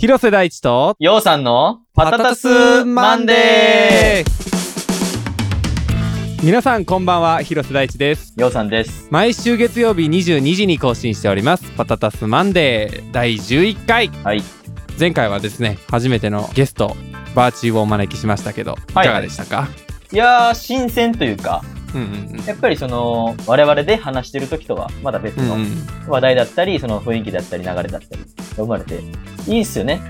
広瀬大地と、ようさんのパタタスマンデー皆さんこんばんは、広瀬大地です。ようさんです。毎週月曜日22時に更新しております、パタタスマンデー第11回。はい。前回はですね、初めてのゲスト、バーチーをお招きしましたけど、いかがでしたか、いやー、新鮮というか、うんうんやっぱりその、我々で話してる時とは、まだ別うん。うのんうん話題だったり、その雰囲気だったり、流れだったり、が生まれて、いいっすよね。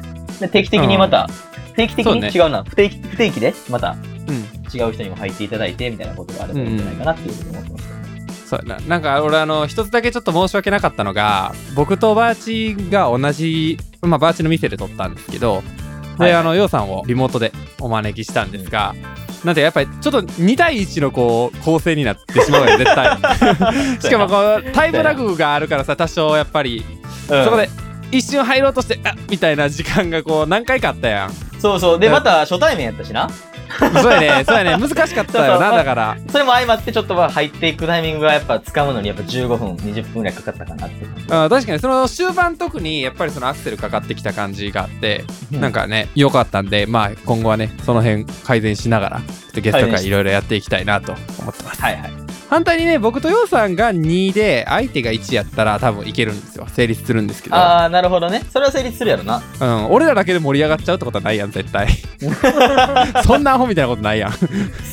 で定期的にまた、定期的に違うな、不定期、不定期で、またうん。違う人にも入っていただいて、みたいなことがあればいいんじゃないかなっていうふうに思ってますけどね。そうやな。なんか俺あの、一つだけちょっと申し訳なかったのが、僕とバーチが同じ、まあバーチの店で撮ったんですけど、で、はいあの、ヨウさんをリモートでお招きしたんですが、なんてやっぱりちょっと2対1のこう構成になってしまうよ絶対 しかもこうタイムラグがあるからさ多少やっぱり、うんそこで一瞬入ろうとしてあみたいな時間がこう何回かあったやん。そうそう。で、うんまた初対面やったしな。そうやね。そうやね。難しかったよなだから。それも相まって、ちょっとまあ入っていくタイミングがやっぱ掴むのにやっぱ15分、20分ぐらいかかったかなって確かに。その終盤特にやっぱりそのアクセルかかってきた感じがあって、うん。なんかね良かったんでまあ今後はねその辺改善しながらゲスト会いろいろやっていきたいなと思ってます、はいはい。反対にね僕とヨウさんが2で相手が1やったら多分いけるんですよ成立するんですけど、あー、なるほどね。それは成立するやろな。うん、俺らだけで盛り上がっちゃうってことはないやん絶対 そんなアホみたいなことないやんそう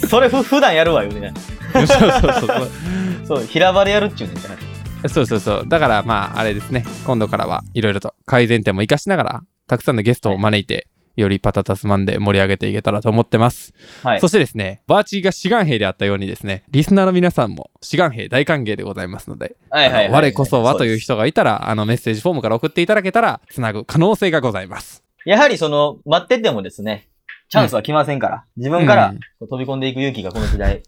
それふ普段やるわよね。そうそうそうそう、平場でやるっちゅうねんから。そうそうそうだからまああれですね今度からはいろいろと改善点も生かしながらたくさんのゲストを招いて、よりパタタスマンで盛り上げていけたらと思ってます。はいそ。してですね、バーチーが志願兵であったようにですね、リスナーの皆さんも志願兵大歓迎でございますので、はいはいはい我こそはというそ人がいたら、あのメッセージフォームから送っていただけたら、つなぐ可能性がございます。やはりその、待っててもですね、チャンスは来ませんから、自分から飛び込んでいく勇気がこの時代、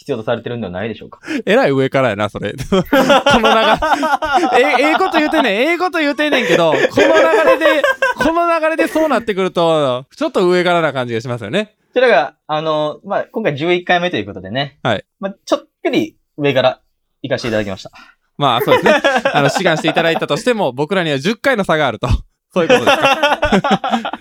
必要とされてるんではないでしょうか？えらい上からやな、それ。この流れ、え、ええこと言うてんねん、ええこと言うてんねんけど、この流れで、この流れでそうなってくると、ちょっと上からな感じがしますよね。それが、あの、まあ、今回11回目ということでね。はい。まあ、ちょっぴり上から行かせていただきました。まあ、そうですね。あの、志願していただいたとしても、僕らには10回の差があると。そういうことですか。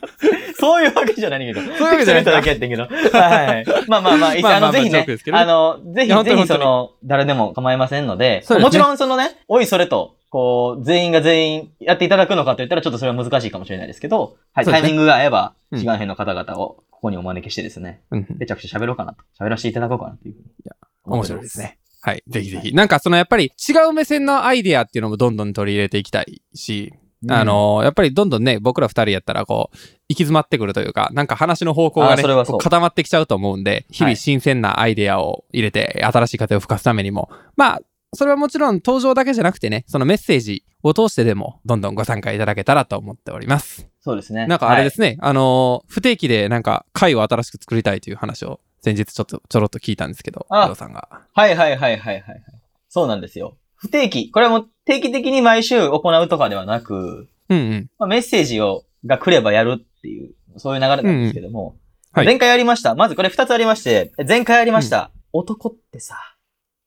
そういうわけじゃないけど。そういうわけじゃないだけやってんけど。はい。まあまあまあ、あの、ぜひねまあの、ぜひぜひその、誰でも構いませんので、もちろんそのね、おいそれと、こう、全員が全員やっていただくのかと言ったらちょっとそれは難しいかもしれないですけど、はい、タイミングが合えば、うん志願編の方々をここにお招きしてですね、うんめちゃくちゃ喋ろうかなと、喋らせていただこうかなというふうにや面白いですね。はい。ぜひぜひ。なんかそのやっぱり違う目線のアイデアっていうのもどんどん取り入れていきたいし、うんあのーやっぱりどんどんね、僕ら二人やったらこう、行き詰まってくるというか、なんか話の方向がね、固まってきちゃうと思うんで、日々はい新鮮なアイデアを入れて、新しい風を吹かすためにも、まあ、それはもちろん登場だけじゃなくてね、そのメッセージを通してでも、どんどんご参加いただけたらと思っております。そうですね。。なんかあれですすね、あのー不定期でなんか回を新しく作りたいという話を先日ちょっとちょろっと聞いたんですけど、あヨウさんが。はいはいはいはいはいはい。そうなんですよ。不定期。これはもう定期的に毎週行うとかではなく、うんうん。まあ、メッセージを、が来ればやるっていう、そういう流れなんですけども。はい前回やりました。まずこれ二つありまして、前回やりました。男ってさ、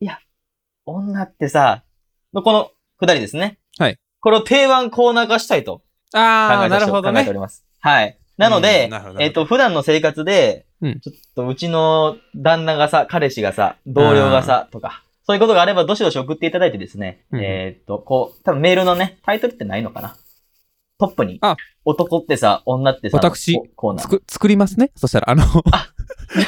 いや、女ってさ、のこのくだりですね。はい。これを定番コーナー化したいと考ああ、えさせてなるほどね考えてお。ります。はい。なのうでんなるほど、えっ、と、普段の生活で、うんちょっとうちの旦那がさ、彼氏がさ、同僚がさ、とか、そういうことがあれば、どしどし送っていただいてですね、うんえっ、と、こう、多分メールのね、タイトルってないのかな？トップにあ、男ってさ、女ってさ、私こコーナー。作りますね？そしたら、あの、じ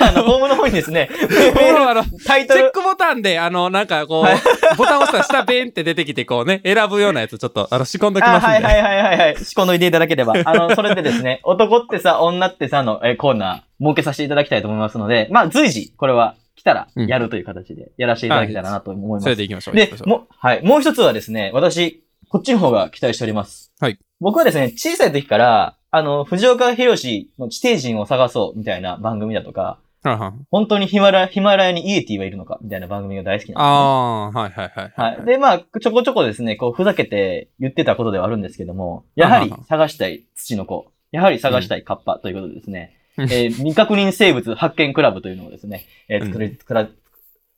ゃあ、あの、ホームの方にですね、メーあの、ル、タイトル、チェックボタンで、あの、なんかこはう、ボタン押したら下ベーンって出てきて、こうね、選ぶようなやつちょっと、あの、仕込んどきあ、ますんで。はいはいはいはいはい。仕込んどいていただければ。あの、それでですね、男ってさ、女ってさの、えーコーナー、設けさせていただきたいと思いますので、まあ、随時、これは来たら、うんやるという形で、やらせていただけたらなと思います。それでいきましょう。でもう、はい。もう一つはですね、私、こっちの方が期待しております。はい。僕はですね、小さい時から、あの、藤岡弘の地底人を探そうみたいな番組だとか、はんはん本当にヒマラヒマラヤにイエティはいるのかみたいな番組が大好きなんです、ね。ああ、はいはいはい。はい。で、まあ、ちょこちょこですね、こう、ふざけて言ってたことではあるんですけども、やはりはは探したい土の子、やはり探したいカッパということでですね、うん えー未確認生物発見クラブというのをですね、えーうん作り、作ら、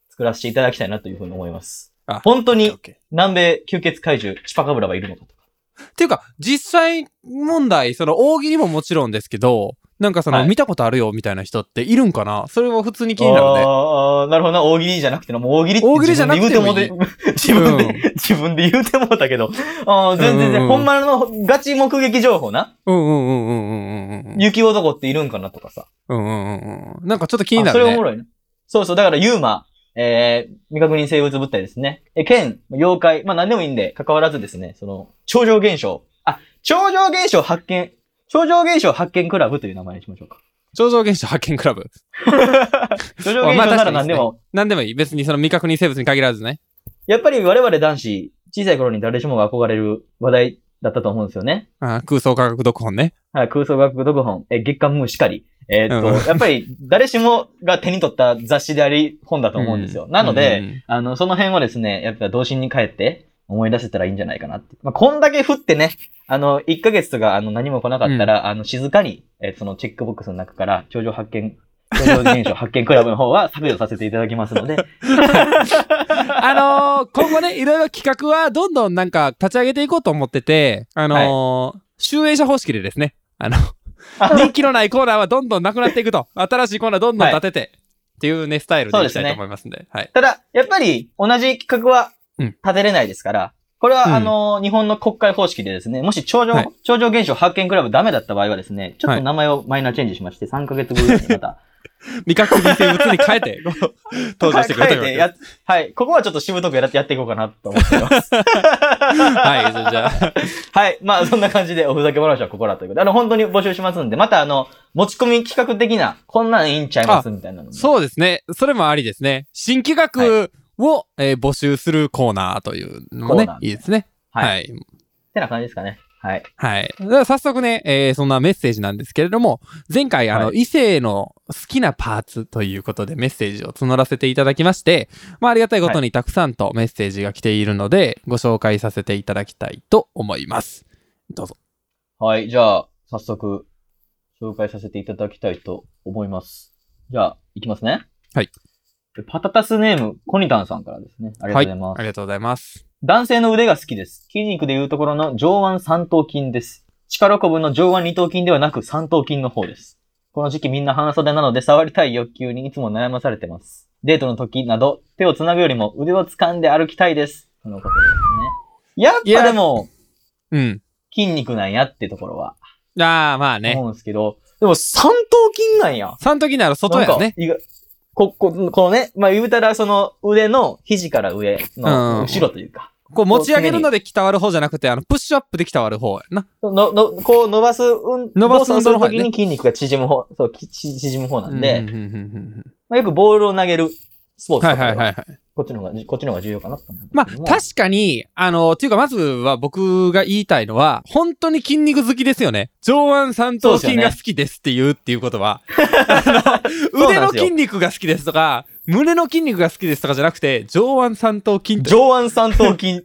作らせていただきたいなというふうに思います。あ本当に南米吸血怪獣チパカブラはいるのかとか、っていうか、実際問題、その大喜利ももちろんですけど、なんかその、はい見たことあるよみたいな人っているんかな？それは普通に気になるね。ああ、なるほどな。大喜利じゃなくてな、もう大喜利って大喜利じゃなくてもいい自分で言うてもうて、自分で、自分で言うてもうたけど。ああ、全然全然、うんうんうんほんまのガチ目撃情報な。うんうんうんうんうんうんうん。雪男っているんかなとかさ。うんうんうんうん。なんかちょっと気になるねあそれおも。ろいな。そうそう、だからユーマ、えー、未確認生物物体ですね。え、剣、妖怪、まあ何でもいいんで、関わらずですね、その、超常現象。あ、超常現象発見、超常現象発見クラブという名前にしましょうか。超常現象発見クラブ。超常現象なら何でも、何でもいい。別にその未確認生物に限らずね。やっぱり我々男子、小さい頃に誰しもが憧れる話題だったと思うんですよね。あ空想科学読本ね。はい、空想学読本、え、月刊ムーしかり。えーっと、うんやっぱり誰しもが手に取った雑誌であり本だと思うんですよ。うんなので、うんあの、その辺をですね、やっぱ童心に帰って思い出せたらいいんじゃないかなって。まあ、こんだけ降ってね、あの、1ヶ月とか、あの、何も来なかったら、あの、静かに、えーそのチェックボックスの中から、頂上発見、頂上現象発見クラブの方は 削除させていただきますので、あのー今後ね、いろいろ企画はどんどんなんか立ち上げていこうと思ってて、あのー集英社方式でですね、あの、人気のないコーナーはどんどんなくなっていくと。新しいコーナーどんどん立てて、っていうね、スタイルでいきたいと思いますんで。はい。ただ、やっぱり、同じ企画はうん立てれないですから、これは、うん。あの、日本の国会方式でですね、もし頂上、はい。頂上現象発見クラブダメだった場合はですね、ちょっはい。と名前をマイナーチェンジしまして、3ヶ月後ぐらいにまた、未確認生物に変えて、登場してくれといはい、ここはちょっとしぶとくやってやっていこうかなと思ってます。はい、じゃあ、はい。まあ、そんな感じでおふざけ話はここらということで、あの、本当に募集しますんで、またあの、持ち込み企画的な、こんなんいいんちゃいますみたいなのも。そうですね。それもありですね。新企画を、えー募集するコーナーというのもねいいですね。はい。はい。ってな感じですかね。はい。はい。では早速ね、えーそんなメッセージなんですけれども、前回、あの、は異性の好きなパーツということでメッセージを募らせていただきまして、まあ、ありがたいことにたくさんとメッセージが来ているので、ご紹介させていただきたいと思います。どうぞ。はい。じゃあ、早速、紹介させていただきたいと思います。じゃあ、いきますね。はい。パタタスネーム、コニタンさんからですね。ありがとうございます。ありがとうございます。男性の腕が好きです。筋肉でいうところの上腕三頭筋です。力こぶの上腕二頭筋ではなく三頭筋の方です。この時期みんな半袖なので触りたい欲求にいつも悩まされてます。デートの時など手を繋ぐよりも腕を掴んで歩きたいです。このことですね。やっいやぱでもうん。筋肉なんやってところはああ、まあね。思うんですけど、でも三頭筋なんや。その時なら外やね。こ、こ、このね、まあ言うたらその腕の肘から上のうん。後ろというか、こう持ち上げるので鍛わる方じゃなくて、あの、プッシュアップで鍛わる方やな。の、の、こう伸ばす、うん、伸ばす運動の方やね。ときに筋肉が縮む方、そう、縮む方なんで、まあ、よくボールを投げるスポーツはいとかははいはいはい。こっちの方が、こっちの方が重要かなまあ、確かに、あの、っていうか、まずは僕が言いたいのは、本当に筋肉好きですよね。上腕三頭筋が好きですって言うっていうことは、あの、腕の筋肉が好きですとか、胸の筋肉が好きですとかじゃなくて、上腕三頭筋と。上腕三頭筋。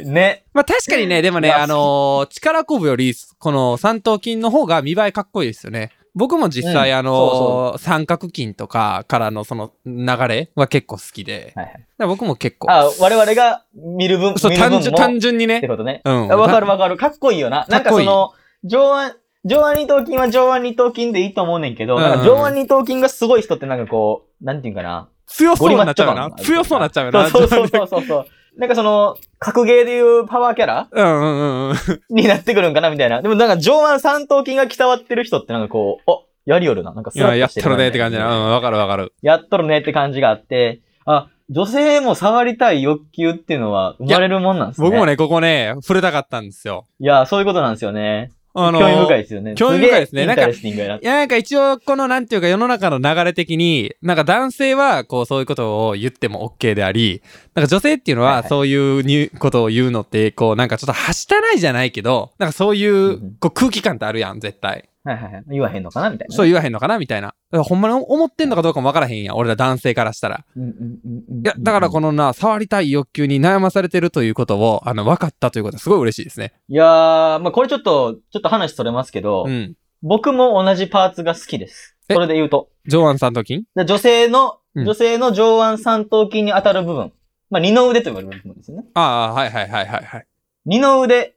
ね。まあ確かにね、でもね、あのー力こぶより、この三頭筋の方が見栄えかっこいいですよね。僕も実際、うんあのー三角筋とかからのその流れは結構好きで、はいはい。ら僕も結構。あ、我々が見る分、そう、見る分も単純、単純にね。ってことね。うん。あわかるわかる。かっこいいよな。なんかその、上腕、上腕二頭筋は上腕二頭筋でいいと思うねんけど、うんなんか上腕二頭筋がすごい人ってなんかこう、なんていうんかな。強そうになっちゃうよな。強そうになっちゃうよな。そうそうそうそうそう。なんかその、格ゲーでいうパワーキャラ？うんうんうんうん。になってくるんかなみたいな。でもなんか上腕三頭筋が鍛わってる人ってなんかこう、お、やりよるな。なんかスいや、やっラッとしてとるねって感じだなな。うん、わかるわかる。やっとるねって感じがあって、あ、女性も触りたい欲求っていうのは生まれるもんなんですね。僕も。ね、ここね、触れたかったんですよ。いや、そういうことなんですよね。あのー興味深いですよね。興味深いですねげえ interesting やな。いや、なんか一応、このなんていうか世の中の流れ的に、なんか男性はこうそういうことを言っても OK であり、なんか女性っていうのはいははいそういうにことを言うのって、こうなんかちょっとはしたないじゃないけど、なんかそういんううんこう空気感ってあるやん、絶対。はいはいはい。言わへんのかなみたいなね。そう言わへんのかなみたいな。ほんまに思ってんのかどうかもわからへんやん、俺ら男性からしたら。うんうんうんうん。いや、だからこのな、触りたい欲求に悩まされてるということを、あの、分かったということはすごい嬉しいですね。いやー、まあこれちょっと、ちょっと話それますけど、うん。僕も同じパーツが好きです。え？それで言うと。上腕三頭筋で女性の、うん女性の上腕三頭筋に当たる部分まあ、二の腕と言われるものですよね。ああ、はいはいはいはいはい。二の腕、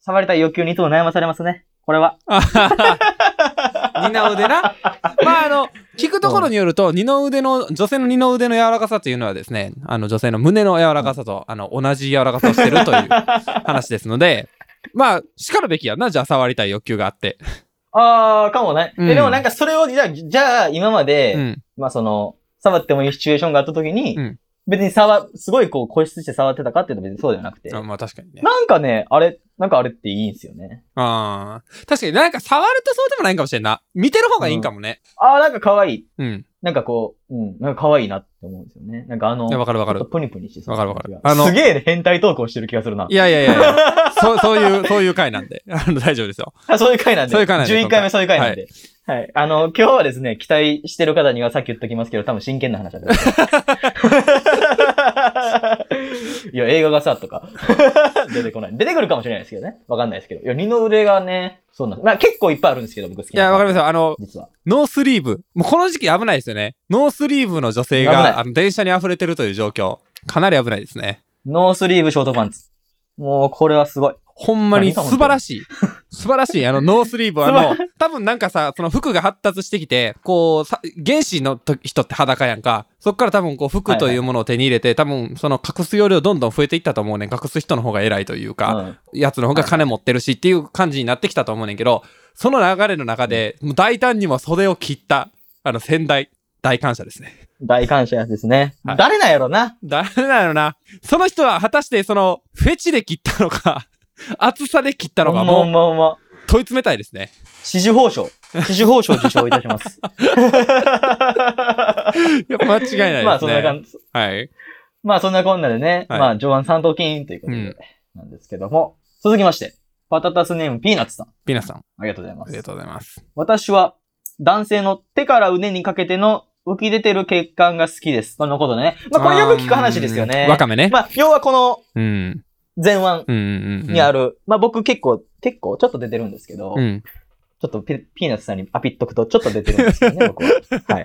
触りたい欲求にいつも悩まされますね。これは。あはは二の腕な。まあ、あの、聞くところによると、二の腕の、女性の二の腕の柔らかさというのはですね、あの、女性の胸の柔らかさと、あの、同じ柔らかさをしてるという話ですので、まあ、叱るべきやんな、じゃあ触りたい欲求があって。あー、かもね。うんえでもなんかそれを、じゃあ、じゃあ、今まで、うん。まあその、触ってもいいシチュエーションがあった時に、うん別に触、すごいこう、固執して触ってたかっていうと別にそうではなくて、あまあ確かにね。なんかね、あれ、なんかあれっていいんすよね。ああ。確かになんか触るとそうでもないんかもしれんな。見てる方がいいんかもね。あー、なんか可愛い。うん。なんかこう、うん、なんか可愛いなって思うんですよね。なんかあの、わかるわかる。プニプニしてわかるわかるああののすげえ変態トークをしてる気がするな。いやいやいやいや。そう、そういう、そういう回なんで。あの、大丈夫ですよ。あそういう回なんで。そういう回なんで11回目そういう回なんで。はい。あの、今日はですね、期待してる方にはさっき言っときますけど、多分真剣な話だと思い。いや、映画がさ、とか、出てこない。出てくるかもしれないですけどね。わかんないですけど。いや、二の腕がね、そうなん。まあ結構いっぱいあるんですけど、僕好きな。いや、わかりますよ。あの、実は。ノースリーブ。もうこの時期危ないですよね。ノースリーブの女性が、あの、電車に溢れてるという状況。かなり危ないですね。ノースリーブショートパンツ。もう、これはすごい。ほんまに素晴らしい。素晴らしい。あの、ノースリーブはあの、多分なんかさ、その服が発達してきて、こう、さ原始の時人って裸やんか。そっから多分こう、服というものを手に入れて、多分その隠す容量どんどん増えていったと思うねん。隠す人の方が偉いというか、うん。やつの方が金持ってるしっていう感じになってきたと思うねんけど、その流れの中で、もう大胆にも袖を切った、あの、先代、大感謝ですね。大感謝ですね。はい誰なんやろな。誰なのな。その人は果たしてその、フェチで切ったのか、厚さで切ったのか、ほんまほもう。問い詰めたいですね。紫綬褒章。紫綬褒章受賞いたします。いや、間違いないですね。まあそんな感じ。はい。まあそんなこんなでね、はいまあ上腕三頭筋ということで、うんなんですけども、続きまして、パタタスネームピーナッツさん。ピナさん、ありがとうございますありが。とうございます。私は男性の手から腕にかけての浮き出てる血管が好きです。このことでね。まあこれよく聞く話ですよねうん。わかめね。まあ要はこのうん。前腕うんうんうんうん。にある、まあ僕結構、結構ちょっと出てるんですけど、うん。ちょっとピピーナッツさんにアピっとくとちょっと出てるんですよね、僕は。はい。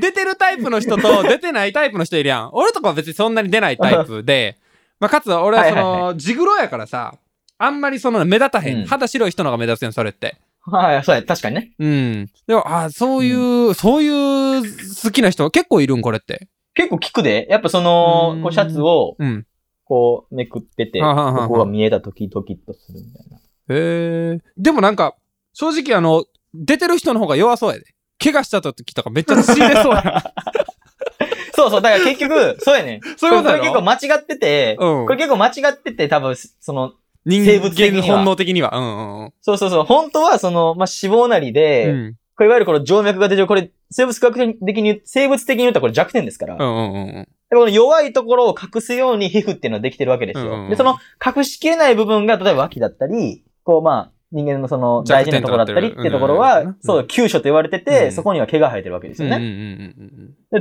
出てるタイプの人と出てないタイプの人いるやん。俺とかは別にそんなに出ないタイプで、まあ、かつ俺はそはいはいの、ジグロやからさ、あんまりその目立たへん。うん肌白い人のが目立つやん、それって。はい、そうや、確かにね。うん。でも、あそういう、そういう好きな人結構いるん、これって。結構聞くで。やっぱそのう、んこうシャツを、うん。こう、めくってて、ここが見えたときドキッとするみたいな。へえ。でもなんか、正直あの、出てる人の方が弱そうやで。怪我した時とかめっちゃ血出そうや そうそう、だから結局、そうやねん。そういうことやろ？これ結構間違ってて、うんこれ結構間違ってて、多分、その、人生物的には本能的には。うんうんそうそうそう、本当はその、まあ、脂肪なりで、うん。うん。これいわゆるこの静脈が出てる、これ、生物学的に生物的に言ったらこれ弱点ですから。うんうんうんこの弱いところを隠すように皮膚っていうのはできてるわけですよ。うんうんで、その隠しきれない部分が、例えば脇だったり、こうまあ、人間のその大事なところだったりってところはそう、急所と言われてて、うんそこには毛が生えてるわけですよね。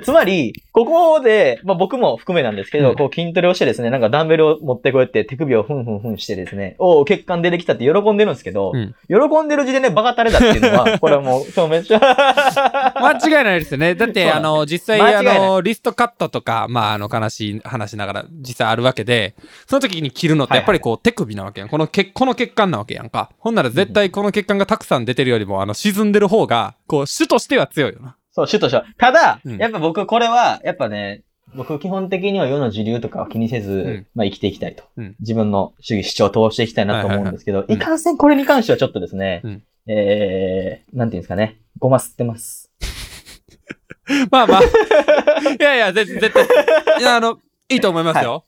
つまり、ここで、まあ僕も含めなんですけど、うんこう筋トレをしてですね、なんかダンベルを持ってこうやって手首をふんふんふんしてですね、おお、血管出てきたって喜んでるんですけど、うん喜んでる時点でバカタレだっていうのは、これはもう証明し間違いないですよね。だって、あの、実際、あ間違いないの、リストカットとか、まあ、あの、悲しい話ながら、実際あるわけで、その時に切るのって、やっぱりこう、手首なわけやん。この血、この血管なわけやんか。ほんなら絶対この血管がたくさん出てるよりも、あの、沈んでる方が、こう、主としては強いよな。そう、主としては。ただ、うんやっぱ僕これは、やっぱね、僕基本的には世の自流とかは気にせず、んまあ生きていきたいと。うん自分の主義主張を通していきたいなと思うんですけど、いいはいはいかんせんこれに関してはちょっとですね、うんえー、なんていうんですかね、ごま吸ってます。まあまあ。いやいや、絶絶対。いや、あの、いいと思いますよ。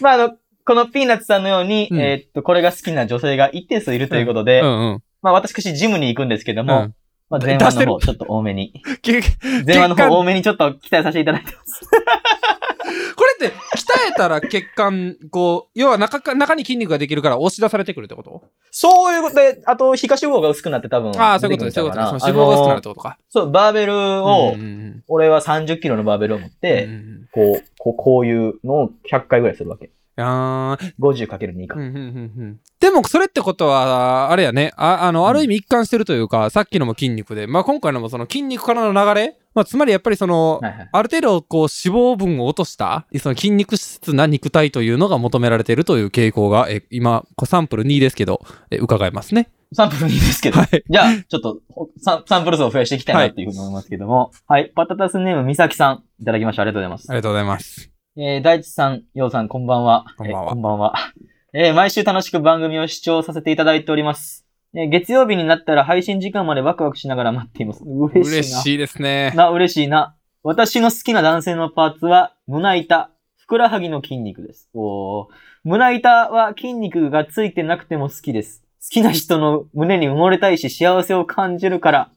まああの、このピーナッツさんのように、うんえーっと、これが好きな女性が一定数いるということで、うんうん。まあ私ジムに行くんですけども、うんまあ前出してる腕の方ちょっと多めに。け前腕の方多めにちょっと期待させていただいてます。これって、鍛えたら血管、こう、要は中か、中に筋肉ができるから押し出されてくるってこと？そういうことで、あと、皮下脂肪が薄くなって多分。ああ、そういうことです。そういうことです。脂肪が薄くなるってことか。そう、バーベルを、うんうん俺は30キロのバーベルを持って、うんうんこう、こう、こういうのを100回ぐらいするわけ。あー 50×2 か。うんうんうんうんでも、それってことは、あれやね。あ、あの、ある意味一貫してるというか、さっきのも筋肉で、まあ今回のもその筋肉からの流れまあつまりやっぱりその、はいはい。ある程度、こう、脂肪分を落とした、その筋肉質な肉体というのが求められているという傾向が、え今、サンプル2ですけど、え伺えますね。サンプル2ですけど。はい。じゃあ、ちょっとほサン、サンプル数を増やしていきたいなっていうふうに思いますけども。はい。パタタスネームみさきさん。いただきました。ありがとうございますあ。りがとうございます。えー、大地さん、ようさん、こんばんは。こんばんはえーこんばんは。えー毎週楽しく番組を視聴させていただいております。えー月曜日になったら配信時間までワクワクしながら待っています。嬉しいな。嬉しいですね。な、嬉しいな。私の好きな男性のパーツは、胸板、ふくらはぎの筋肉です。おー胸板は筋肉がついてなくても好きです。好きな人の胸に埋もれたいし幸せを感じるから。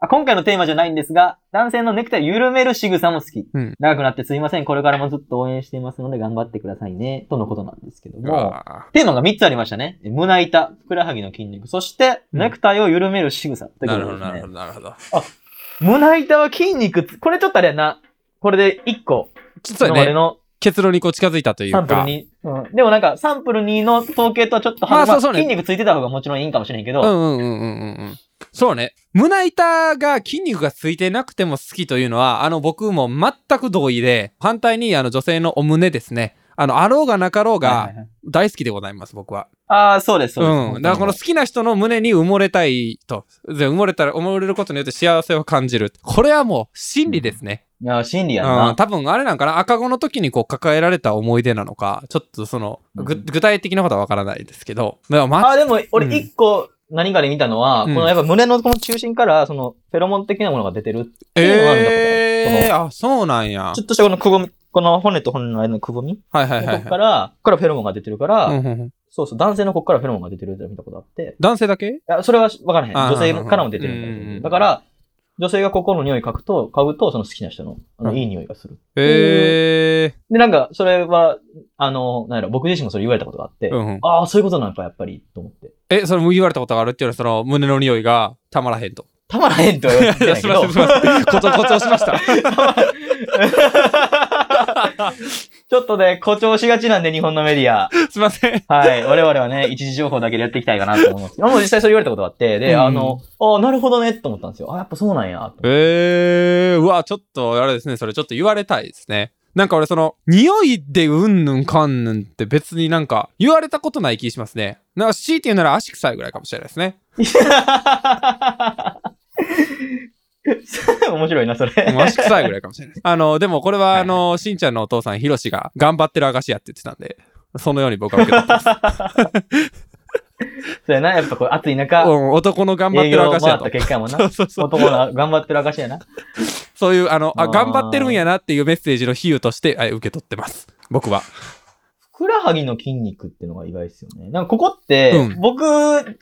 あ今回のテーマじゃないんですが、男性のネクタイを緩める仕草も好き。うん長くなってすいません。これからもずっと応援していますので頑張ってくださいね。とのことなんですけどうも。わテーマが3つありましたね。胸板、ふくらはぎの筋肉、そして、うんネクタイを緩める仕草。ってーことですねなるほど、なるほど、なるほど。胸板は筋肉つ、これちょっとあれやな。これで1個、実はね、今までの結論にこう近づいたというサンプルか。2。うん。でもなんか、サンプル2の統計とはちょっとまあまそうそうね筋肉ついてた方がもちろんいいんかもしれんけど、うんうんうんうんうんうん。そうね。胸板が筋肉がついてなくても好きというのは、あの僕も全く同意で、反対にあの女性のお胸ですね。あの、あろうがなかろうはいが大好きでございます、僕は。ああ、そうです、そうです。うん。だからこの好きな人の胸に埋もれたいと。で埋もれたら、埋もれることによって幸せを感じる。これはもう真理ですね。いや、心理やうん。な。多分あれなんかな、赤子の時にこう抱えられた思い出なのか、ちょっとその、ぐうん具体的なことはわからないですけど。まあ、でも、俺うん1個何かで見たのは、うんこのやっぱ胸のこの中心から、その、フェロモン的なものが出てるっていうのが見たことある。えー、あ、そうなんやちょ。っとしたこのくぼみ、この骨と骨の間のくぼみ、はいはいはい、ここはい。から、ここからフェロモンが出てるから、うんうんうんそうそう、男性のここからフェロモンが出てるって見たことあって、男性だけ？いや、それはわからへん。女性からも出てる。だから、女性がここの匂い嗅ぐと、嗅ぐと、その好きな人の、あの、うんいい匂いがする。えで、なんか、それは、あの、なんやろ、僕自身もそれ言われたことがあって、ー。うんうん。ああ、そういうことなのか、やっぱり、と思って。え、それも言われたことがあるっていうのは、その胸の匂いがたまらへんと。たまらへんとは言われてないけど すいません、すいません。誇張、誇張しました。ちょっとね、誇張しがちなんで、日本のメディア。すいません。はい。我々はね、一時情報だけでやっていきたいかなと思うんですけど、もう実際それ言われたことがあって、で、うんあの、ああ、なるほどね、と思ったんですよ。あやっぱそうなんや、と思ってえー、うわ、ちょっと、あれですね、それちょっと言われたいですね。なんか俺、その、匂いでうんぬんかんぬんって別になんか、言われたことない気しますね。なんか、強いて言うなら足臭いぐらいかもしれないですね。面白いな、それ。もう足臭いぐらいかもしれない。あの、でもこれは、あの、しんちゃんのお父さん、ひろしが頑張ってる証やって言ってたんで、そのように僕は受け取ってます。そうやな、やっぱこう、暑い中、うん、男の頑張って営る証やと。結果やもんな そ。うそう。男が頑張ってる証やな。そういう、あの、あ、頑張ってるんやなっていうメッセージの比喩として、はい受け取ってます。僕は。ふくらはぎの筋肉っていうのが意外ですよね。なんかここって、うん僕、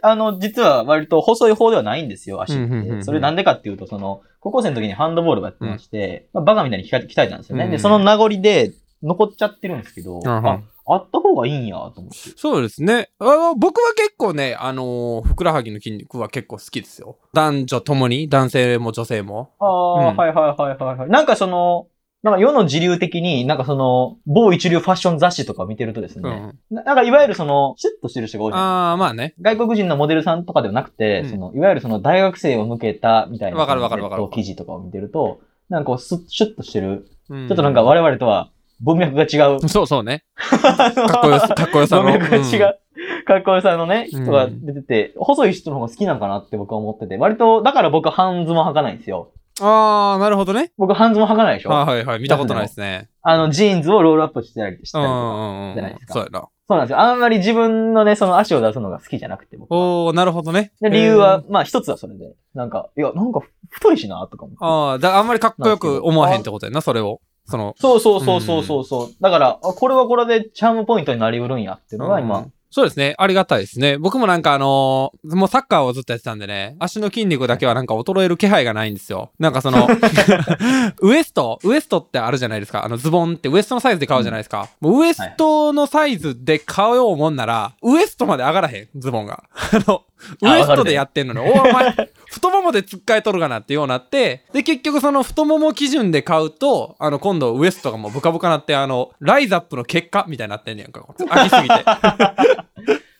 あの、実は割と細い方ではないんですよ、足っうんうんうんうんて。それなんでかっていうと、その、高校生の時にハンドボールをやってまして、まあ、バカみたいに鍛えたんですよね。うんで、その名残で残っちゃってるんですけど、んうんあ、あった方がいいんや、と思って。そうですね。あ僕は結構ね、あのーふくらはぎの筋肉は結構好きですよ。男女ともに、男性も女性も。ああ、うんはいはいはいはいはい。なんかその、なんか世の時流的に、なんかその、某一流ファッション雑誌とかを見てるとですね、うん。ななんかいわゆるその、シュッとしてる人が多いああ、まあね。外国人のモデルさんとかではなくて、うんその、いわゆるその大学生を向けたみたいな。わかるわかるわかる記事とかを見てると、なんかこう、スッ、シュッとしてる。ちちょっとなんか我々とは文脈が違う。そうそうね。かっこよさ、かっこよさの。文脈が違う。かっこよさのね、うん人が出てて、細い人の方が好きなんかなって僕は思ってて、割と、だから僕は半ズボン履かないんですよ。うんああ、なるほどね。僕半ズボン履かないでしょ？はいはいはい。見たことないですね。あの、ジーンズをロールアップしてたりしてたりとか。じゃないですかそうやな。そうなんですよ。あんまり自分のね、その足を出すのが好きじゃなくて、僕は。おー、なるほどね。で理由は、まあ一つはそれで。なんか、いや、なんか太いしな、とか思って。ああ、だあんまりかっこよく思わへんってことやな、それを。その、そうそうそうそうそうそう。だから、あ、これはこれでチャームポイントになりうるんやっていうのが今、うんそうですね。ありがたいですね。僕もなんかあのーもうサッカーをずっとやってたんでね、足の筋肉だけはなんか衰える気配がないんですよ。なんかその、ウエスト？ウエストってあるじゃないですか。あのズボンってウエストのサイズで買うじゃないですか。もうウエストのサイズで買おうもんなら、ウエストまで上がらへん、ズボンが。あの、ウエストでやってんのに、おお前、太ももで突っかえとるかなってようなって、で、結局その太もも基準で買うと、あの、今度ウエストがもうブカブカなって、あの、ライザップの結果みたいになってんねやんか。飽きすぎて。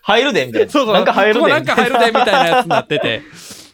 入るで、みたいな。そうそう。なんか入るで。なんか入るで、みたいなやつになってて。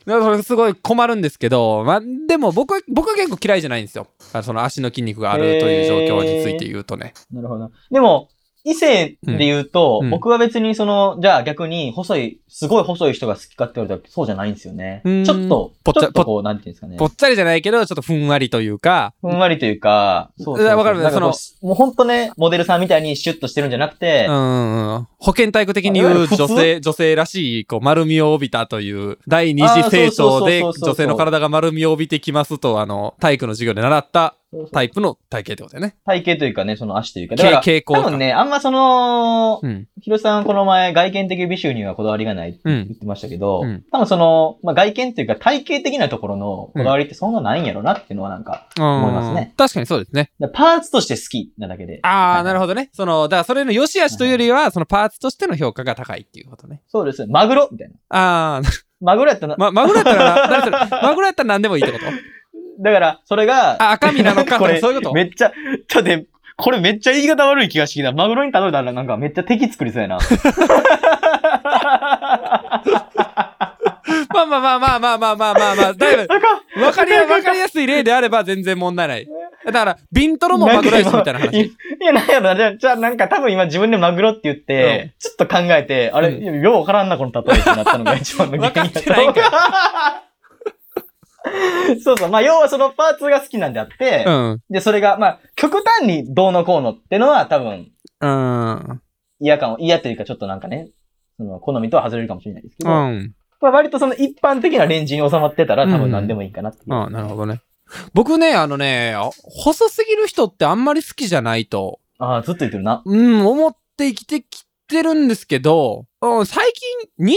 だからそれすごい困るんですけど、まあ、でも僕は、僕は結構嫌いじゃないんですよ。あその足の筋肉があるという状況について言うとね。なるほど。でも、異性で言うと、うん。うん。僕は別にその、じゃあ逆に細い、すごい細い人が好きかって言われたらそうじゃないんですよね。うん。ちょっと、ぽっちゃちょっとこう、なんていうんですかね。ぽ。っちゃりじゃないけど、ちょっとふんわりというか、ふんわりというか、そうそうそうわかるそもうほんとね、モデルさんみたいにシュッとしてるんじゃなくて、うん。うんうん、保健体育的に言う女性、女性らしい、こう、丸みを帯びたという、第二次成長で女性の体が丸みを帯びてきますと、あの、体育の授業で習ったタイプの体型ってことだよね。体型というかね、その足というか。だから、傾向か多分ね、あんまその、うん。ヒロさんこの前外見的美醜にはこだわりがないってうん言ってましたけど、うん多分その、まあ、外見というか体型的なところのこだわりってそんなないんやろなっていうのはなんか、思いますね確かにそうですね。パーツとして好きなだけで。ああ、なるほほどね。その、だからそれの良し悪しというよりは、そのパーツとしての評価が高いっていうことね。ど。そうです。マグロみたいな。ああ、マグロやったら、ま、マグロやったら、マグロやったら何でもいいってこと？だから、それが、あ、赤身なのかそういうこと？めっちゃ、ちょっとね、これめっちゃ言い方悪い気がしてきた。マグロに例えたらなんかめっちゃ敵作りそうやな。まあまあまあまあまあまあまあまあまあ、だいぶ、わかりや、わかりやすい例であれば全然問題ない。だから、ビントロもマグロやしみたいな話。いや、なんやろな。じゃあ、じゃあなんか多分今自分でマグロって言って、ちょっと考えて、あれ、うんようわからんな、この例えってなったのが一番の原因だ分かってないんか そうそう。まあ、要はそのパーツが好きなんであって、うん。で、それが、まあ、極端にどうのこうのってのは多分うん。嫌かも、嫌というかちょっとなんかね、その好みとは外れるかもしれないですけど、うん。まあ、割とその一般的なレンジに収まってたら多分何でもいいかなっていう。ああ、なるほどね。僕ね、あのね、細すぎる人ってあんまり好きじゃないと、ああ、ずっと言ってるな。うん、思って生きてきてるんですけど、うん最近、20、20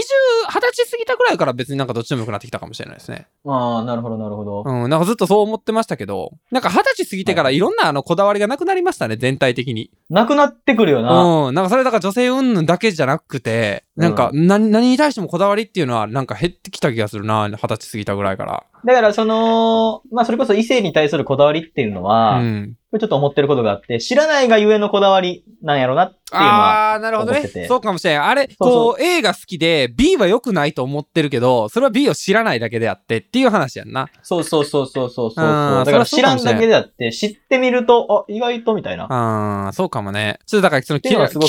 歳過ぎたぐらいから別になんかどっちでもよくなってきたかもしれないですね。ああ、なるほど、なるほど。うん、なんかずっとそう思ってましたけど、なんか20歳過ぎてからいろんなあのこだわりがなくなりましたね、全体的に。なくなってくるよな。うん。なんかそれだから女性云々だけじゃなくて、なんか何、何に対してもこだわりっていうのはなんか減ってきた気がするな、二十歳過ぎたぐらいから。だから、その、まあ、それこそ異性に対するこだわりっていうのは、うん。ちょっと思ってることがあって、知らないがゆえのこだわりなんやろなっていうのは、あー、なるほどね思って。てそうかもしれん。あれ、こう、A が好きで、B は良くないと思ってるけど、それは B を知らないだけであってっていう話やんな。そうそうそうそうそうそう。だから知らんだけであって、知ってみると、あ、意外とみたいな。あー、そうかもね。ちょっとだから、その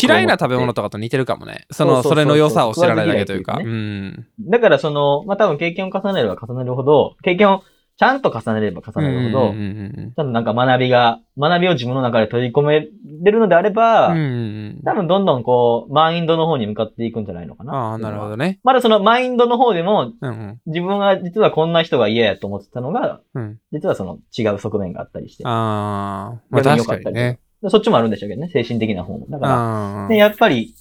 嫌いな食べ物とかと似てるかもね。その、それの良さを知らないだけというか。うん。だからその、まあ、多分経験を重ねれば重ねるほど、経験をちゃんと重ねれば重ねるほど、うんうんちゃんとなんか学びが、学びを自分の中で取り込めれるのであれば、うんうん。うんうん多分どんどんこう、マインドの方に向かっていくんじゃないのかな。ああ、なるほどね。まだそのマインドの方でも、うんうん。自分が実はこんな人が嫌やと思ってたのが、うん。実はその違う側面があったりして。ああ、まあ確かにね。でそっちもあるんでしょうけどね、精神的な方も。だから、やっぱり、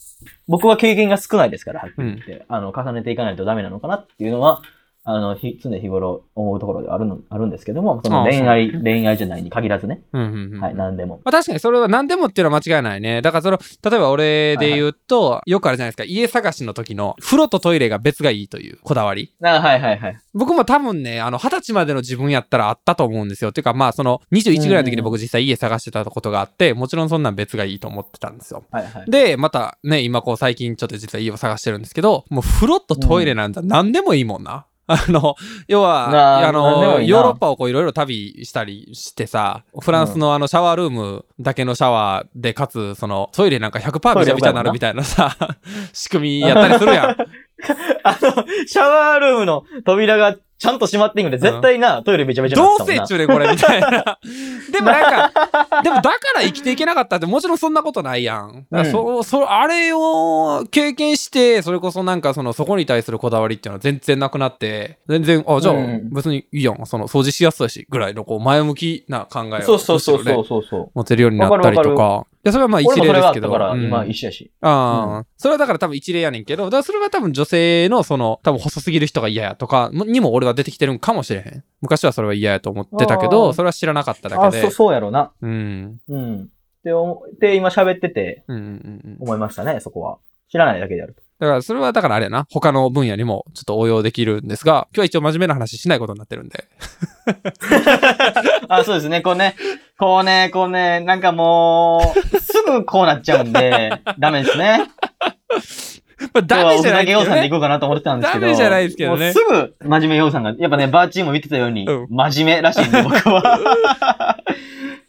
僕は経験が少ないですから、はっきり言って、あの、重ねていかないとダメなのかなっていうのは、あの、ひ常日頃思うところではあるの、あるんですけども、その恋愛、恋愛じゃないに限らずね。うんうんうん。はい、何でも。まあ確かにそれは何でもっていうのは間違いないね。だからその、例えば俺で言うと、よくあるじゃないですか、家探しの時の風呂とトイレが別がいいというこだわり。あはいはいはい。僕も多分ね、あの、二十歳までの自分やったらあったと思うんですよ。ていうかまあその、21ぐらいの時に僕実際家探してたことがあって、もちろんそんなん別がいいと思ってたんですよ。はいはい。で、またね、今こう最近ちょっと実は家を探してるんですけど、もう風呂とトイレなんざ何でもいいもんな。あの、要は、なああの、ヨーロッパをこういろいろ旅したりしてさ、フランスのあのシャワールームだけのシャワーで、かつ、そのトイレなんか100%びちゃびちゃになるみたいなさ、仕組みやったりするやん。あの、シャワールームの扉がちゃんと閉まってんで、絶対な、トイレめちゃめちゃなどうってたもんなせ中でこれみたいな。でもなんか、でもだから生きていけなかったってもちろんそんなことないやん。だからそ、そ、あれを経験して、それこそなんかその、そこに対するこだわりっていうのは全然なくなって、全然、あ、じゃあうん別にいいやん。その、掃除しやすいし、ぐらいのこう、前向きな考えをそうそうそうそうそうそう。持てるようになったりとか。や、それはまあ一例ですけど。ったから、うん今一緒やし。ああ、それはだから多分一例やねんけど、だからそれは多分女性のその、多分細すぎる人が嫌やとかにも俺は出てきてるんかもしれへん。昔はそれは嫌やと思ってたけあど、ーそれは知らなかっただあ、けで。そう、そうやろうな。うん。うん。って思って、今喋っててうんうんうんうん。思いましたね、そこは。知らないだけであると。だからそれはだからあれやな。他の分野にもちょっと応用できるんですが、今日は一応真面目な話しないことになってるんで。あ、そうですね、こうね、こうね、こうね、なんかもう、すぐこうなっちゃうんで、ダメですね。まあ、ダメじゃないけど今日はおふざけ要さんでね。行こうかなと思ってたんですけど。ダメじゃないですけどねすぐ真面目要さんが、やっぱね、バーチーも見てたように、うん真面目らしいんで、僕は。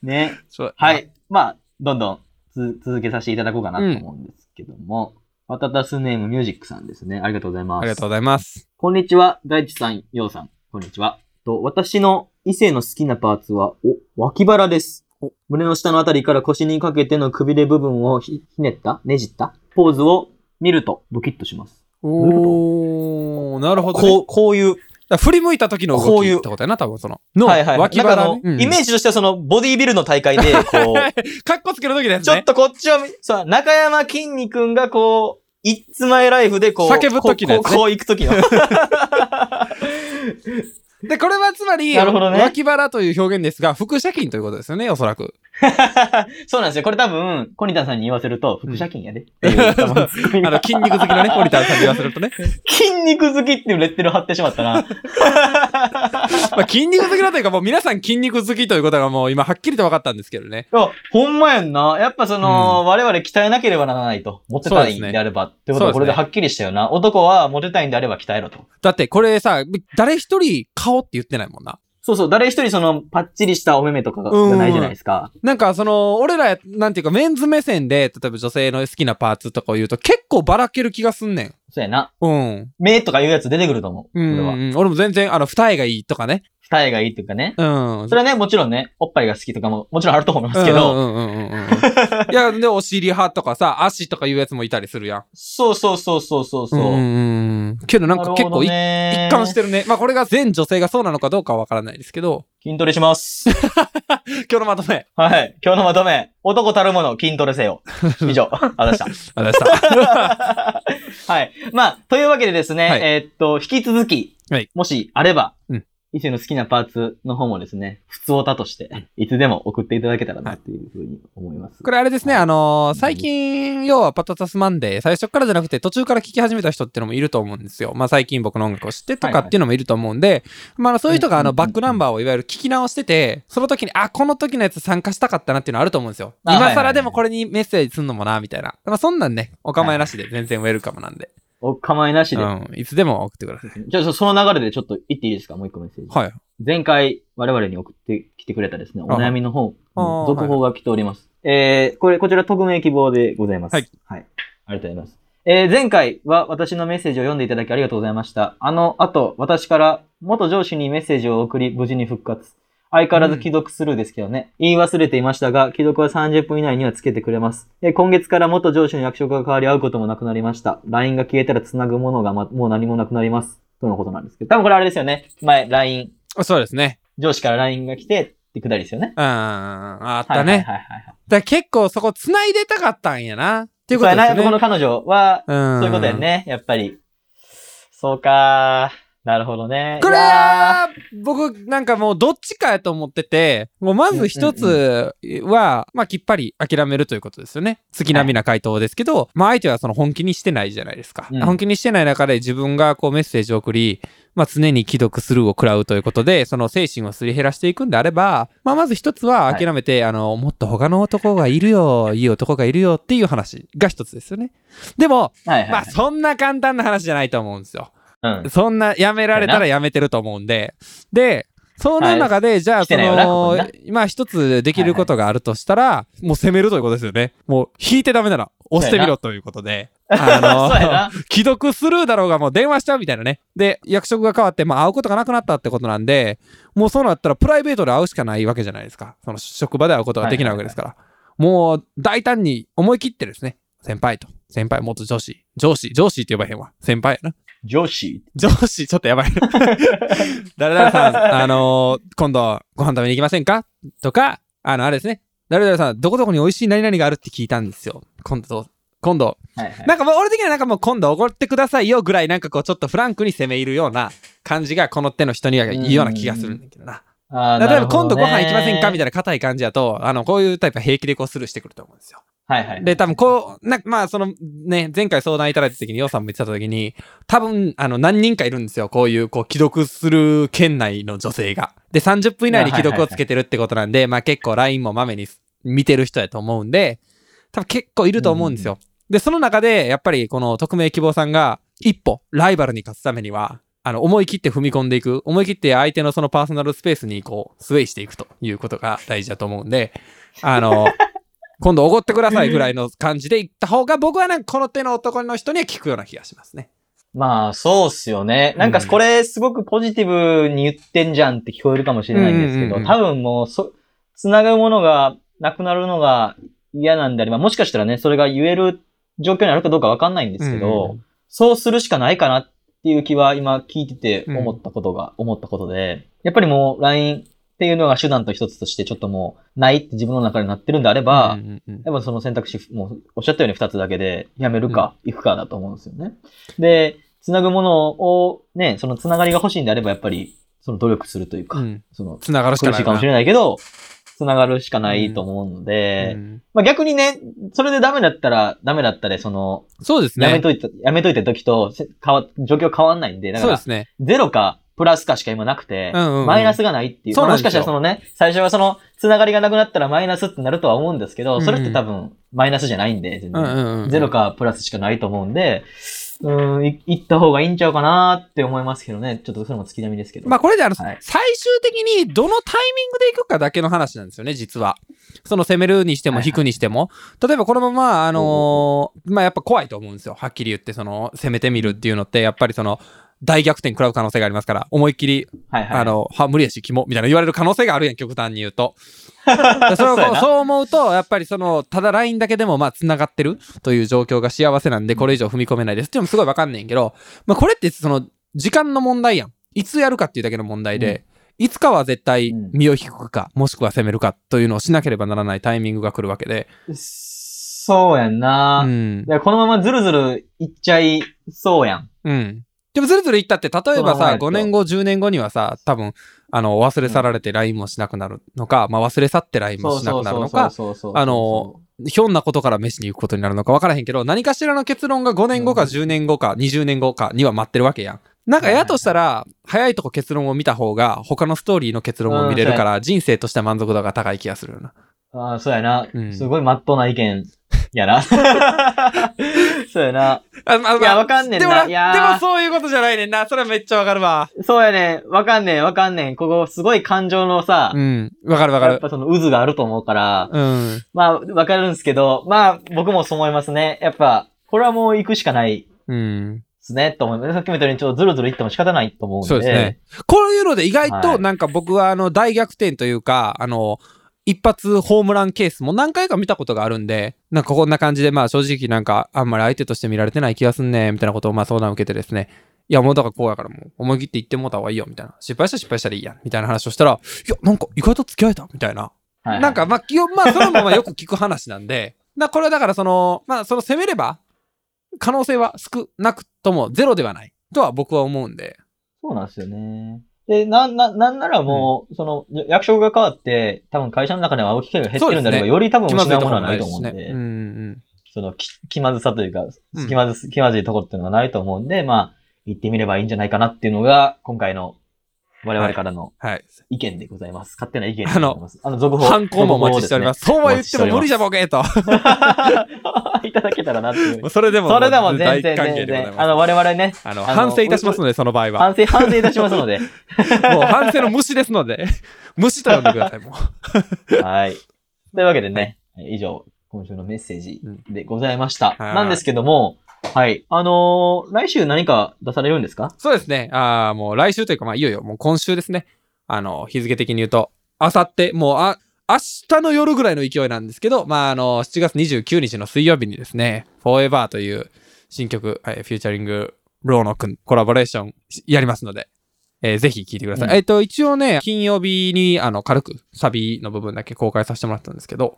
ね。は。い。まあ、どんどんつ続けさせていただこうかなと思うんですけども、ワタタスネームミュージックさんですね。ありがとうございます。ありがとうございます。こんにちは、大地さん、ようさん。こんにちは。と、私の異性の好きなパーツは、お、脇腹ですお。胸の下のあたりから腰にかけてのくびれ部分をひひねったねじったポーズを見るとドキッとします。おー、なるほど、ね。こう、こういう。だ振り向いた時の動きこういうってことやな、多分その。の、はいはい。脇なんかあの、腹ね、うんイメージとしてはその、ボディービルの大会で、こう、かっこつける時ですね。ちょっとこっちを見、そう、中山きんに君がこう、イッツマイライフでこう、叫ぶ時のやつねこう、こうこう行く時の。で、これはつまり、なるほどね脇腹という表現ですが、腹斜筋ということですよね、おそらく。そうなんですよ。これ多分、コニタンさんに言わせると、腹斜筋やで。っていう多分ツッコミがあの、筋肉好きのね、ポリタンさんに言わせるとね。筋肉好きっていうレッテル貼ってしまったな。まあ、筋肉好きだというか、もう皆さん筋肉好きということがもう今はっきりと分かったんですけどね。いや、ほんまやんな。やっぱその、我々鍛えなければならないと。モテたいんであれば。ってことそうですねはこれではっきりしたよな。男はモテたいんであれば鍛えろと。だってこれさ、誰一人顔って言ってないもんな。そうそう、誰一人その、パッチリしたお目目とかがうんないじゃないですか。なんかその、俺ら、なんていうかメンズ目線で、例えば女性の好きなパーツとかを言うと結構ばらける気がすんねん。そうやな。うん。目とかいうやつ出てくると思う。うん、俺は。うん。俺も全然、あの、二重がいいとかね。二重がいいっていうかね。うん。それはね、もちろんね、おっぱいが好きとかも、もちろんあると思いますけど。うんうんうんうんうん。いや、で、お尻派とかさ、足とかいうやつもいたりするやん。そうそうそうそうそうそう。うん。けどなんか結構一貫してるね。まあこれが全女性がそうなのかどうかはわからないですけど、筋トレします。今日のまとめ。はい。今日のまとめ。男たるもの筋トレせよ。以上。あざした。ありがとうございました。はい。まあ、というわけでですね、はいえーっと、引き続き、はいもしあれば、うん異性の好きなパーツの方もですね、普通オタとして、いつでも送っていただけたらな、というふうに思います。これあれですね、あのー最近、要はパタタスマンデー、最初からじゃなくて途中から聞き始めた人ってのもいると思うんですよ。まあ最近僕の音楽を知ってとかっていうのもいると思うんで、まあそういう人があのバックナンバーをいわゆる聞き直してて、その時に、あ、この時のやつ参加したかったなっていうのあると思うんですよ。今更でもこれにメッセージすんのもな、みたいな。まあそんなんね、お構いなしで全然ウェルカムなんで。お構いなしで。うん、いつでも送ってください。じゃあ、その流れでちょっと言っていいですか？もう一個メッセージ。はい。前回我々に送ってきてくれたですね、お悩みの方、続報が来ております。えー、これ、こちら匿名希望でございます。はい。はい。ありがとうございます。えー、前回は私のメッセージを読んでいただきありがとうございました。あの後、私から元上司にメッセージを送り、無事に復活。相変わらず既読スルーですけどね。言い忘れていましたが、既読は30分以内にはつけてくれます。えー今月から元上司の役職が変わり会うこともなくなりました。LINE が消えたら繋ぐものが、ま、もう何もなくなります。とのことなんですけど。多分これあれですよね。前、LINE、そうですね。上司から LINE が来てってくだりですよね。うん、あったはいね。はいはいはい。だ結構そこ繋いでたかったんやな。っていうそうやな、ことですよね。この彼女は、うん。そういうことやね、やっぱり。そうかなるほどね。これは、僕、なんかもうどっちかやと思ってて、もうまず一つは、まあきっぱり諦めるということですよね。月並みな回答ですけど、まあ相手はその本気にしてないじゃないですか。うん本気にしてない中で自分がこうメッセージを送り、まあ常に既読スルーを食らうということで、その精神をすり減らしていくんであれば、まあまず一つは諦めて、あの、もっと他の男がいるよ、いい男がいるよっていう話が一つですよね。でも、ーはいはい、まあそんな簡単な話じゃないと思うんですよ。うん。そんな、やめられたらやめてると思うんで。で、その中で、じゃあ、そのに、まあ一つできることがあるとしたら、もう攻めるということですよね。もう、引いてダメなら、押してみろということで。あの な、既読スルーだろうがもう電話しちゃうみたいなね。で、役職が変わって、まあ会うことがなくなったってことなんで、もうそうなったらプライベートで会うしかないわけじゃないですか。その職場で会うことができないわけですから。もう大胆に思い切ってですね、先輩と。先輩、元上司。上司、上司って呼ばへんわ。先輩やな。上司。上司、ちょっとやばい。誰々さん、あのー今度ご飯食べに行きませんか？とか、あの、あれですね。誰々さん、どこどこに美味しい何々があるって聞いたんですよ。今度、今度。はいはい。なんかもう俺的にはなんかもう今度おごってくださいよぐらいなんかこうちょっとフランクに攻め入るような感じがこの手の人にはいいような気がするんだけどな。例えば今度ご飯行きませんか？みたいなな硬い感じだと、あの、こういうタイプは平気でこうスルーしてくると思うんですよ。はいはい。で、多分こう、なまあそのね、前回相談いただいた時に、ヨウさんも言ってた時に、多分、あの、何人かいるんですよ。こういう、こう、既読する県内の女性が。で、30分以内に既読をつけてるってことなんで、まあ結構 LINE もまめに見てる人やと思うんで、多分結構いると思うんですよ。で、その中で、やっぱりこの匿名希望さんが、一歩、ライバルに勝つためには、あの、思い切って踏み込んでいく、思い切って相手のそのパーソナルスペースにこう、スウェイしていくということが大事だと思うんで、あの、今度おごってくださいぐらいの感じで行った方が、僕はなんかこの手の男の人には聞くような気がしますね。まあ、そうっすよね。なんかこれすごくポジティブに言ってんじゃんって聞こえるかもしれないんですけど、うんうんうん。多分もう、そ、つなぐものがなくなるのが嫌なんであれば、もしかしたらね、それが言える状況にあるかどうかわかんないんですけど、うんそうするしかないかなっていう気は今聞いてて思ったことが、思ったことで、やっぱりもう LINE っていうのが手段と一つとしてちょっともうないって自分の中でなってるんであれば、うんうんうんやっぱその選択肢、もうおっしゃったように二つだけで、やめるか、行くかだと思うんですよね。で、つなぐものを、ね、そのつながりが欲しいんであれば、やっぱり、その努力するというか、うんその、つながるしかない苦しいかもしれないけど、つながるしかないと思うので、うんまあ逆にね、それでダメだったら、ダメだったで、その、そうですね。やめといた、やめといた時と、わ、状況変わんないんで、だからそうで、すね。ゼロか、プラスかしか今なくて、うんうんうんマイナスがないっていう。もしかしたらそのね、最初はその、つながりがなくなったらマイナスってなるとは思うんですけど、それって多分、マイナスじゃないんで、全然。うんうんうん。ゼロかプラスしかないと思うんで、うん、い行った方がいいんちゃうかなって思いますけどね。ちょっとそれも月並みですけど。まあこれであの、はい最終的にどのタイミングで行くかだけの話なんですよね、実は。その攻めるにしてもはいはい引くにしても。例えばこのまま、あのーまあやっぱ怖いと思うんですよ。はっきり言って、その、攻めてみるっていうのって、やっぱりその、大逆転食らう可能性がありますから、思いっきり、はいはい。あの、は、無理やし、キモ、みたいな言われる可能性があるやん、極端に言うと。それをこそう思うと、やっぱりその、ただ LINE だけでもまあ繋がってるという状況が幸せなんで、これ以上踏み込めないですっていうのもすごいわかんねんけど、まあこれってその、時間の問題やん。いつやるかっていうだけの問題で、いつかは絶対うん身を引くか、もしくは攻めるかというのをしなければならないタイミングが来るわけで。そうやんな、うん。でこのままずるずるいっちゃいそうやん。うん。でもずるずる言ったって、例えばさ、そのままやと5年後、10年後にはさ、多分、あの、忘れ去られて LINE もしなくなるのか、まあ忘れ去って LINE もしなくなるのか、あの、ひょんなことから飯に行くことになるのか分からへんけど、何かしらの結論が5年後かうん。10年後か20年後かには待ってるわけやん。なんかやとしたら、早いとこ結論を見た方が、他のストーリーの結論も見れるから、人生としては満足度が高い気がするよな。ああ、そうやな、うん。すごい真っ当な意見やな。そうやな。あ、まあいやわかんねんなでもな、いやーでもそういうことじゃないねんな。それはめっちゃわかるわ。そうやねん。わかんねん、わかんねん。ここ、すごい感情のさ、うん。わかるわかる。やっぱその渦があると思うから、うん。まあ、わかるんですけど、まあ、僕もそう思いますね。やっぱ、これはもう行くしかないうん。ですね、と思います。さっきも言ったように、ちょっとずるずる行っても仕方ないと思うんで。そうですね。こういうので意外はいとなんか僕はあの大逆転というか、あの、一発ホームランケースも何回か見たことがあるんで、なんかこんな感じでまあ正直なんかあんまり相手として見られてない気がすんねみたいなことをまあ相談を受けてですね。いやもうだからこうやからもう思い切って言ってもうた方がいいよみたいな。失敗したら失敗したらいいやんみたいな話をしたら、いやなんか意外と付き合えたみたいな。はいはいなんかまあ、基本まあそれもまあよく聞く話なんで、なこれはだからその、まあその攻めれば可能性は少なくともゼロではないとは僕は思うんで。そうなんですよね。で、な、な、なんならもう、その、役職が変わって、多分会社の中では会う機会が減ってるんであれば、ねより多分失うものはないと思うんで、しね。うんうん。その気、気まずさというか、うん気まずす、気まずいところっていうのがないと思うんで、まあ、行ってみればいいんじゃないかなっていうのが、今回の我々からのはい。意見でございます。勝手な意見でございます。あの、続報。反抗もお待ちしております。そうは言っても無理じゃ僕。ボケと。いただけたらなっていう。それでも、それでも全然、全然。あの、我々ね、あの、反省いたしますので、その場合は。反省、反省いたしますので、もう反省の虫ですので、虫と呼んでください、もう。はい。というわけでね、以上、今週のメッセージでございました。はいなんですけども、はい。あのー来週何か出されるんですか？そうですね。ああ、もう来週というか、まあ、いよいよ、もう今週ですね。あの、日付的に言うと、あさって、もう、あ、明日の夜ぐらいの勢いなんですけど、まあ、あの、7月29日の水曜日にですね、Forever という新曲、はい、フューチャリング、ローノ君コラボレーションやりますので、えーぜひ聞いてください。うんえっ、と、一応ね、金曜日に、あの、軽くサビの部分だけ公開させてもらったんですけど、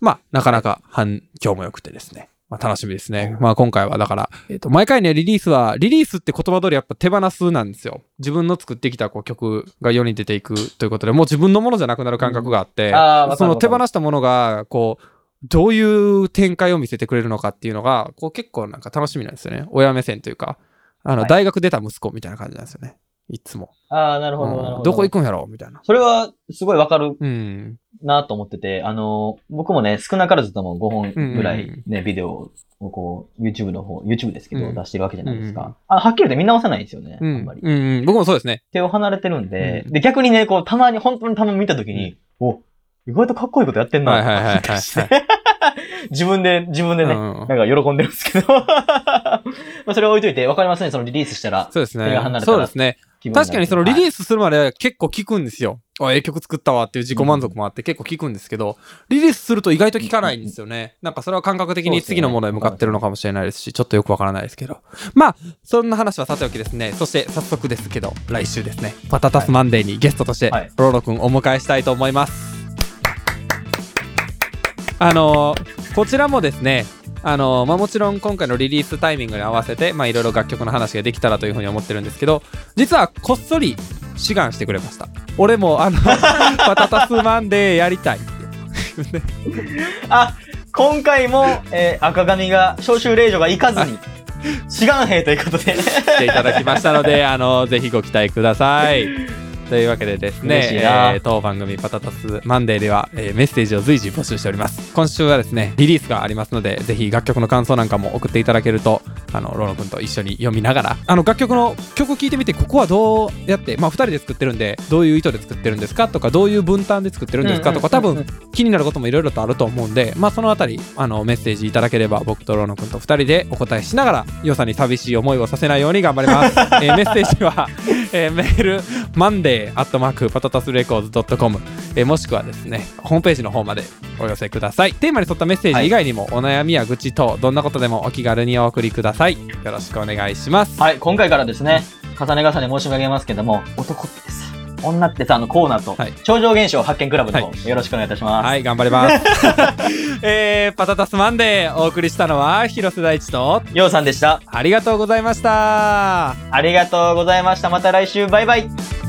まあ、なかなか反響も良くてですね。まあ、楽しみですね。まあ、今回はだから、えっ、と、毎回ね、リリースは、リリースって言葉通りやっぱ手放すなんですよ。自分の作ってきたこう曲が世に出ていくということで、もう自分のものじゃなくなる感覚があって、うんその手放したものが、こう、どういう展開を見せてくれるのかっていうのが、こう結構なんか楽しみなんですよね。親目線というか、あの、はい大学出た息子みたいな感じなんですよね。いつも。ああ、なるほど、なるほど。うんどこ行くんやろ？みたいな。それは、すごいわかるうん。なと思ってて、あの、僕もね、少なからずとも5本ぐらうんいね、ビデオをこう、YouTube の方、YouTube ですけど、うん出してるわけじゃないですうんか。あはっきり言って見直さないんですよね、うんあんまり。。うんうん。僕もそうですね。手を離れてるんで、うんで、逆にね、こう、たまに、本当にたまに見たときに、お、意外とかっこいいことやってんな、はいはいはいはいして 自分で、自分でね、うんなんか喜んでるんですけど。まあそれは置いといて、わかりますね、そのリリースしたら、そうですね手が離。れたらそうですね。確かにそのリリはいースするまで結構聞くんですよ。あ、ええ曲作ったわっていう自己満足もあって結構聞くんですけど、リリースすると意外と聞かないんですよね。なんかそれは感覚的に次のものへ向かってるのかもしれないですし、ちょっとよくわからないですけど。まあ、そんな話はさておきですね。そして早速ですけど、来週ですね、パタタスマンデーにゲストとしてはい、ローロくんお迎えしたいと思います。あのーこちらもですね、あのーまあ、もちろん今回のリリースタイミングに合わせて、まあ、いろいろ楽曲の話ができたらというふうに思ってるんですけど、実はこっそり志願してくれました。俺も、あの、パタタスマンデーやりたいって。あ、今回も、えー赤髪が、召集令状が行かずに、志願兵ということで。来ていただきましたので、あの、ぜひご期待ください。というわけでですねえー当番組パタタスマンデーでは、えーメッセージを随時募集しております。今週はですね、リリースがありますので、ぜひ楽曲の感想なんかも送っていただけると、あの、ロロ君と一緒に読みながら、あの、楽曲の曲聴いてみて、ここはどうやって、まあ、二人で作ってるんで、どういう意図で作ってるんですかとか、どういう分担で作ってるんですかとか、多分、気になることもいろいろとあると思うんで、まあ、そのあたり、あの、メッセージいただければ、僕とロノ君と二人でお答えしながら、ヨさんに寂しい思いをさせないように頑張ります。えーメッセージは、えーメール、 Monday アットマークパタタスレコーズ .com、えーもしくはですね、ホームページの方までお寄せください。テーマに沿ったメッセージ以外にも、お悩みや愚痴等、どんなことでもお気軽にお送りください。よろしくお願いします。はい、今回からですね、重ね重ね申し上げますけども、男ってさ、女ってさ、あのコーナーと、はい超常現象発見クラブの方、はよろしくお願いいたします。はい、頑張ります。えー、パタタスマンデーお送りしたのは、広瀬大地と、ようさんでした。ありがとうございました。ありがとうございました。また来週、バイバイ。